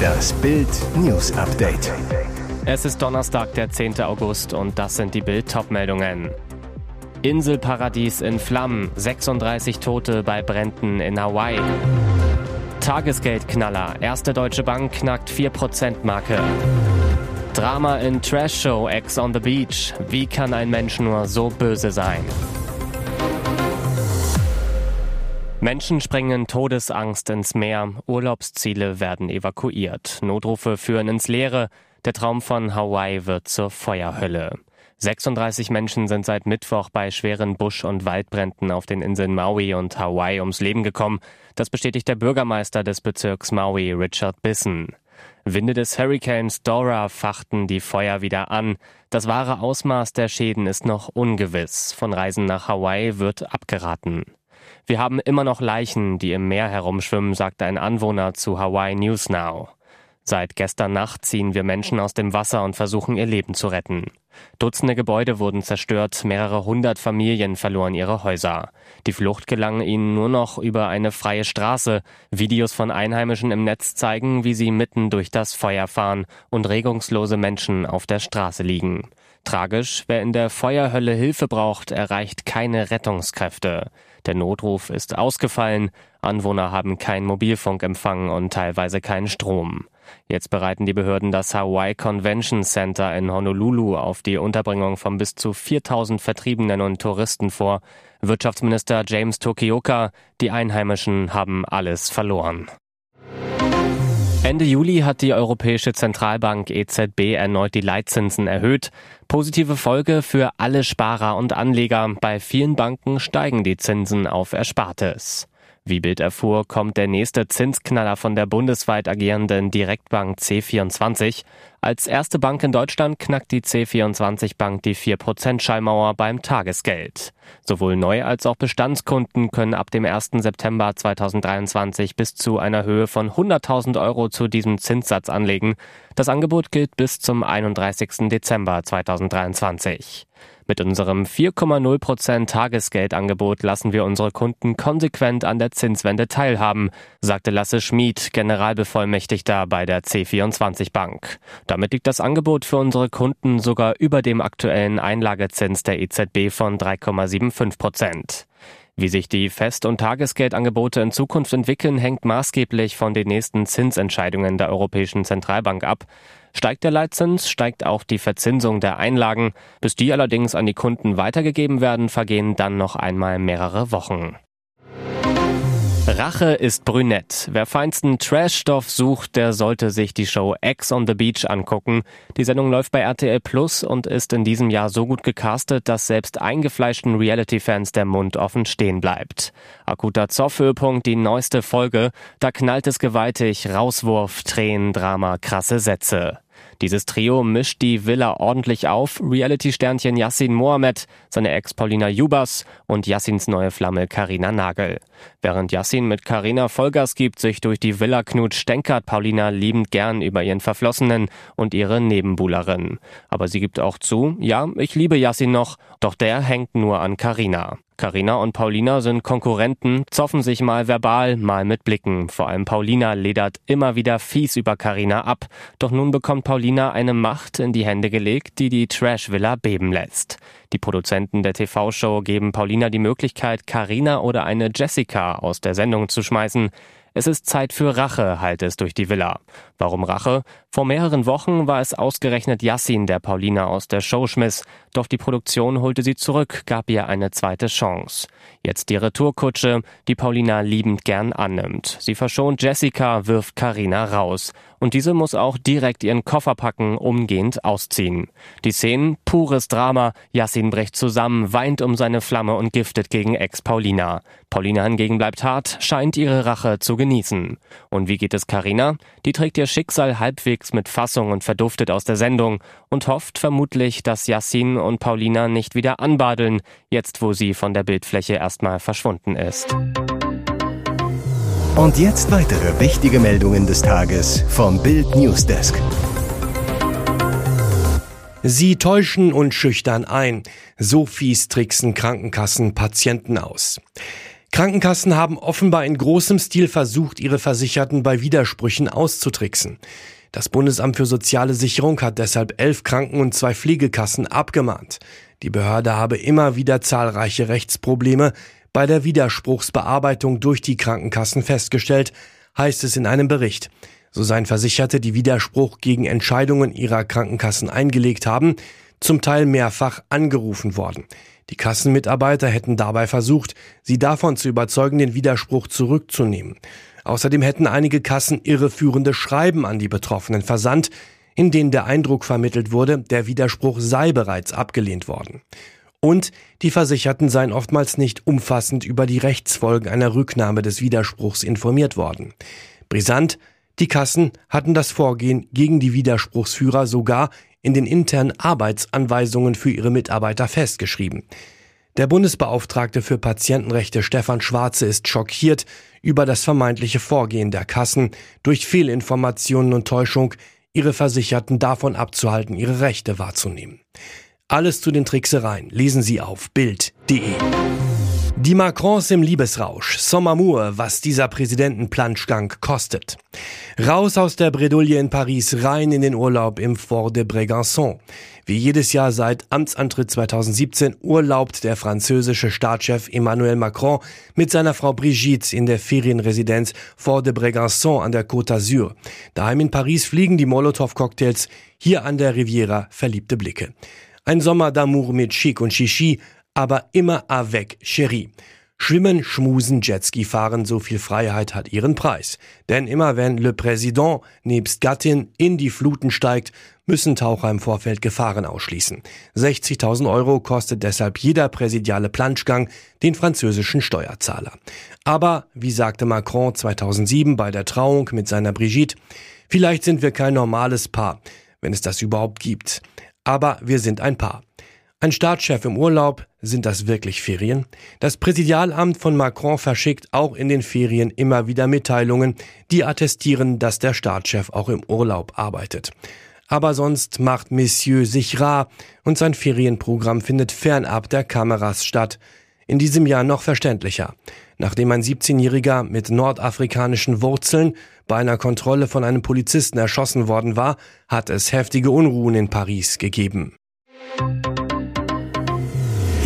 Das Bild News Update. Es ist Donnerstag, der 10. August und das sind die Bild meldungen Inselparadies in Flammen, 36 Tote bei Bränden in Hawaii. Tagesgeldknaller, erste Deutsche Bank knackt 4%-Marke. Drama in Trash Show Ex on the Beach. Wie kann ein Mensch nur so böse sein? Menschen springen Todesangst ins Meer, Urlaubsziele werden evakuiert, Notrufe führen ins Leere, der Traum von Hawaii wird zur Feuerhölle. 36 Menschen sind seit Mittwoch bei schweren Busch- und Waldbränden auf den Inseln Maui und Hawaii ums Leben gekommen. Das bestätigt der Bürgermeister des Bezirks Maui, Richard Bissen. Winde des Hurricanes Dora fachten die Feuer wieder an. Das wahre Ausmaß der Schäden ist noch ungewiss. Von Reisen nach Hawaii wird abgeraten. Wir haben immer noch Leichen, die im Meer herumschwimmen, sagte ein Anwohner zu Hawaii News Now. Seit gestern Nacht ziehen wir Menschen aus dem Wasser und versuchen ihr Leben zu retten. Dutzende Gebäude wurden zerstört, mehrere hundert Familien verloren ihre Häuser. Die Flucht gelang ihnen nur noch über eine freie Straße. Videos von Einheimischen im Netz zeigen, wie sie mitten durch das Feuer fahren und regungslose Menschen auf der Straße liegen. Tragisch, wer in der Feuerhölle Hilfe braucht, erreicht keine Rettungskräfte. Der Notruf ist ausgefallen, Anwohner haben keinen Mobilfunkempfang und teilweise keinen Strom. Jetzt bereiten die Behörden das Hawaii Convention Center in Honolulu auf die Unterbringung von bis zu 4000 Vertriebenen und Touristen vor. Wirtschaftsminister James Tokioka, die Einheimischen haben alles verloren. Ende Juli hat die Europäische Zentralbank EZB erneut die Leitzinsen erhöht. Positive Folge für alle Sparer und Anleger. Bei vielen Banken steigen die Zinsen auf Erspartes. Wie Bild erfuhr, kommt der nächste Zinsknaller von der bundesweit agierenden Direktbank C24. Als erste Bank in Deutschland knackt die C24 Bank die 4%-Schallmauer beim Tagesgeld. Sowohl Neu- als auch Bestandskunden können ab dem 1. September 2023 bis zu einer Höhe von 100.000 Euro zu diesem Zinssatz anlegen. Das Angebot gilt bis zum 31. Dezember 2023. Mit unserem 4,0% Tagesgeldangebot lassen wir unsere Kunden konsequent an der Zinswende teilhaben, sagte Lasse Schmid, Generalbevollmächtigter bei der C24 Bank. Damit liegt das Angebot für unsere Kunden sogar über dem aktuellen Einlagezins der EZB von 3,75% Wie sich die Fest- und Tagesgeldangebote in Zukunft entwickeln, hängt maßgeblich von den nächsten Zinsentscheidungen der Europäischen Zentralbank ab. Steigt der Leitzins, steigt auch die Verzinsung der Einlagen. Bis die allerdings an die Kunden weitergegeben werden, vergehen dann noch einmal mehrere Wochen. Rache ist brünett. Wer feinsten Trashstoff sucht, der sollte sich die Show X on the Beach angucken. Die Sendung läuft bei RTL Plus und ist in diesem Jahr so gut gecastet, dass selbst eingefleischten Reality-Fans der Mund offen stehen bleibt. Akuter Zoffhöhepunkt, die neueste Folge. Da knallt es gewaltig, Rauswurf, Tränen, Drama, krasse Sätze. Dieses Trio mischt die Villa ordentlich auf. Reality-Sternchen Yassin Mohamed, seine Ex Paulina Jubas und Yassins neue Flamme Karina Nagel. Während Yassin mit Karina Vollgas gibt, sich durch die Villa knut, stänkert Paulina liebend gern über ihren Verflossenen und ihre Nebenbuhlerin. Aber sie gibt auch zu, ja, ich liebe Yassin noch, doch der hängt nur an Karina. Carina und Paulina sind Konkurrenten, zoffen sich mal verbal, mal mit Blicken. Vor allem Paulina ledert immer wieder fies über Carina ab. Doch nun bekommt Paulina eine Macht in die Hände gelegt, die die Trash-Villa beben lässt. Die Produzenten der TV-Show geben Paulina die Möglichkeit, Carina oder eine Jessica aus der Sendung zu schmeißen. Es ist Zeit für Rache, halt es durch die Villa. Warum Rache? Vor mehreren Wochen war es ausgerechnet Yassin, der Paulina aus der Show schmiss. Doch die Produktion holte sie zurück, gab ihr eine zweite Chance. Jetzt die Retourkutsche, die Paulina liebend gern annimmt. Sie verschont Jessica, wirft Karina raus. Und diese muss auch direkt ihren Koffer packen, umgehend ausziehen. Die Szenen, pures Drama. Yassin bricht zusammen, weint um seine Flamme und giftet gegen Ex-Paulina. Paulina hingegen bleibt hart, scheint ihre Rache zu genießen. Und wie geht es Karina? Die trägt ihr Schicksal halbwegs mit Fassung und verduftet aus der Sendung und hofft vermutlich, dass Yassin und Paulina nicht wieder anbadeln, jetzt wo sie von der Bildfläche erstmal verschwunden ist. Und jetzt weitere wichtige Meldungen des Tages vom Bild Newsdesk. Sie täuschen und schüchtern ein. So fies tricksen Krankenkassen Patienten aus. Krankenkassen haben offenbar in großem Stil versucht, ihre Versicherten bei Widersprüchen auszutricksen. Das Bundesamt für soziale Sicherung hat deshalb elf Kranken- und zwei Pflegekassen abgemahnt. Die Behörde habe immer wieder zahlreiche Rechtsprobleme bei der Widerspruchsbearbeitung durch die Krankenkassen festgestellt, heißt es in einem Bericht. So seien Versicherte, die Widerspruch gegen Entscheidungen ihrer Krankenkassen eingelegt haben, zum Teil mehrfach angerufen worden. Die Kassenmitarbeiter hätten dabei versucht, sie davon zu überzeugen, den Widerspruch zurückzunehmen. Außerdem hätten einige Kassen irreführende Schreiben an die Betroffenen versandt, in denen der Eindruck vermittelt wurde, der Widerspruch sei bereits abgelehnt worden. Und die Versicherten seien oftmals nicht umfassend über die Rechtsfolgen einer Rücknahme des Widerspruchs informiert worden. Brisant, die Kassen hatten das Vorgehen gegen die Widerspruchsführer sogar in den internen Arbeitsanweisungen für ihre Mitarbeiter festgeschrieben. Der Bundesbeauftragte für Patientenrechte Stefan Schwarze ist schockiert über das vermeintliche Vorgehen der Kassen, durch Fehlinformationen und Täuschung ihre Versicherten davon abzuhalten, ihre Rechte wahrzunehmen. Alles zu den Tricksereien lesen Sie auf Bild.de. Die Macrons im Liebesrausch. Sommermour, was dieser Präsidentenplanschgang kostet. Raus aus der Bredouille in Paris, rein in den Urlaub im Fort de Brégançon. Wie jedes Jahr seit Amtsantritt 2017 urlaubt der französische Staatschef Emmanuel Macron mit seiner Frau Brigitte in der Ferienresidenz Fort de Brégançon an der Côte d'Azur. Daheim in Paris fliegen die Molotow-Cocktails, hier an der Riviera verliebte Blicke. Ein Sommer d'amour mit Chic und Chichi, aber immer avec Cherie. Schwimmen, schmusen, Jetski fahren, so viel Freiheit hat ihren Preis. Denn immer wenn Le Président nebst Gattin in die Fluten steigt, müssen Taucher im Vorfeld Gefahren ausschließen. 60.000 Euro kostet deshalb jeder präsidiale Planschgang den französischen Steuerzahler. Aber, wie sagte Macron 2007 bei der Trauung mit seiner Brigitte, vielleicht sind wir kein normales Paar, wenn es das überhaupt gibt. Aber wir sind ein Paar. Ein Staatschef im Urlaub, sind das wirklich Ferien? Das Präsidialamt von Macron verschickt auch in den Ferien immer wieder Mitteilungen, die attestieren, dass der Staatschef auch im Urlaub arbeitet. Aber sonst macht Monsieur sich rar und sein Ferienprogramm findet fernab der Kameras statt. In diesem Jahr noch verständlicher. Nachdem ein 17-Jähriger mit nordafrikanischen Wurzeln bei einer Kontrolle von einem Polizisten erschossen worden war, hat es heftige Unruhen in Paris gegeben.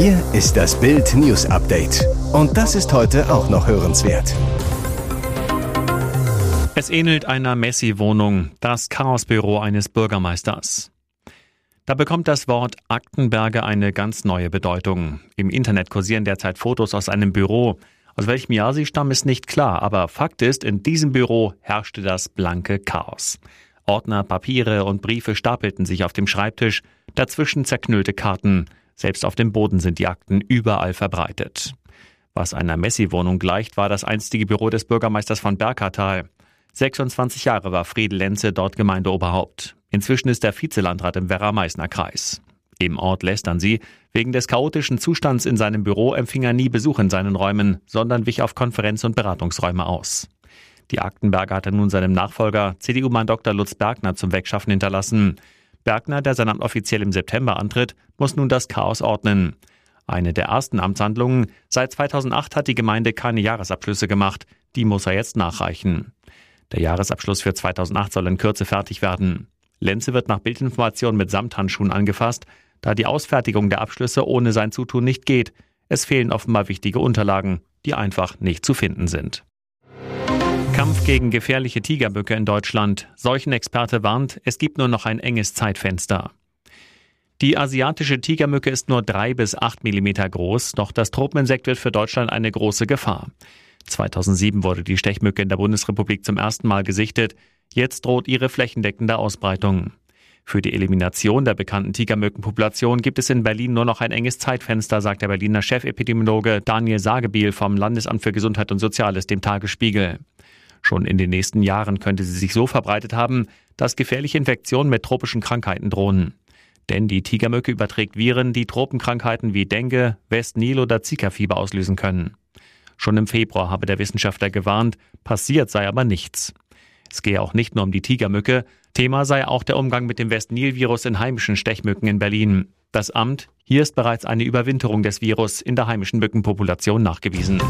Hier ist das Bild News Update. Und das ist heute auch noch hörenswert. Es ähnelt einer Messi-Wohnung, das Chaosbüro eines Bürgermeisters. Da bekommt das Wort Aktenberge eine ganz neue Bedeutung. Im Internet kursieren derzeit Fotos aus einem Büro. Aus welchem Jahr sie stammen, ist nicht klar, aber Fakt ist, in diesem Büro herrschte das blanke Chaos. Ordner, Papiere und Briefe stapelten sich auf dem Schreibtisch, dazwischen zerknüllte Karten. Selbst auf dem Boden sind die Akten überall verbreitet. Was einer Messi-Wohnung gleicht, war das einstige Büro des Bürgermeisters von Bergertal. 26 Jahre war Friedel Lenze dort Gemeindeoberhaupt. Inzwischen ist er Vizelandrat im Werra-Meißner Kreis. Im Ort lästern sie, wegen des chaotischen Zustands in seinem Büro empfing er nie Besuch in seinen Räumen, sondern wich auf Konferenz- und Beratungsräume aus. Die Aktenberger hatte nun seinem Nachfolger, CDU-Mann Dr. Lutz Bergner, zum Wegschaffen hinterlassen. Bergner, der sein Amt offiziell im September antritt, muss nun das Chaos ordnen. Eine der ersten Amtshandlungen. Seit 2008 hat die Gemeinde keine Jahresabschlüsse gemacht. Die muss er jetzt nachreichen. Der Jahresabschluss für 2008 soll in Kürze fertig werden. Lenze wird nach Bildinformation mit Samthandschuhen angefasst, da die Ausfertigung der Abschlüsse ohne sein Zutun nicht geht. Es fehlen offenbar wichtige Unterlagen, die einfach nicht zu finden sind. Kampf gegen gefährliche Tigerböcke in Deutschland. Seuchenexperte warnt, es gibt nur noch ein enges Zeitfenster. Die asiatische Tigermücke ist nur drei bis acht Millimeter groß, doch das Tropeninsekt wird für Deutschland eine große Gefahr. 2007 wurde die Stechmücke in der Bundesrepublik zum ersten Mal gesichtet. Jetzt droht ihre flächendeckende Ausbreitung. Für die Elimination der bekannten Tigermückenpopulation gibt es in Berlin nur noch ein enges Zeitfenster, sagt der Berliner Chefepidemiologe Daniel Sagebiel vom Landesamt für Gesundheit und Soziales dem Tagesspiegel. Schon in den nächsten Jahren könnte sie sich so verbreitet haben, dass gefährliche Infektionen mit tropischen Krankheiten drohen. Denn die Tigermücke überträgt Viren, die Tropenkrankheiten wie Dengue, West-Nil oder Zika-Fieber auslösen können. Schon im Februar habe der Wissenschaftler gewarnt, passiert sei aber nichts. Es gehe auch nicht nur um die Tigermücke, Thema sei auch der Umgang mit dem West-Nil-Virus in heimischen Stechmücken in Berlin. Das Amt, hier ist bereits eine Überwinterung des Virus in der heimischen Mückenpopulation nachgewiesen.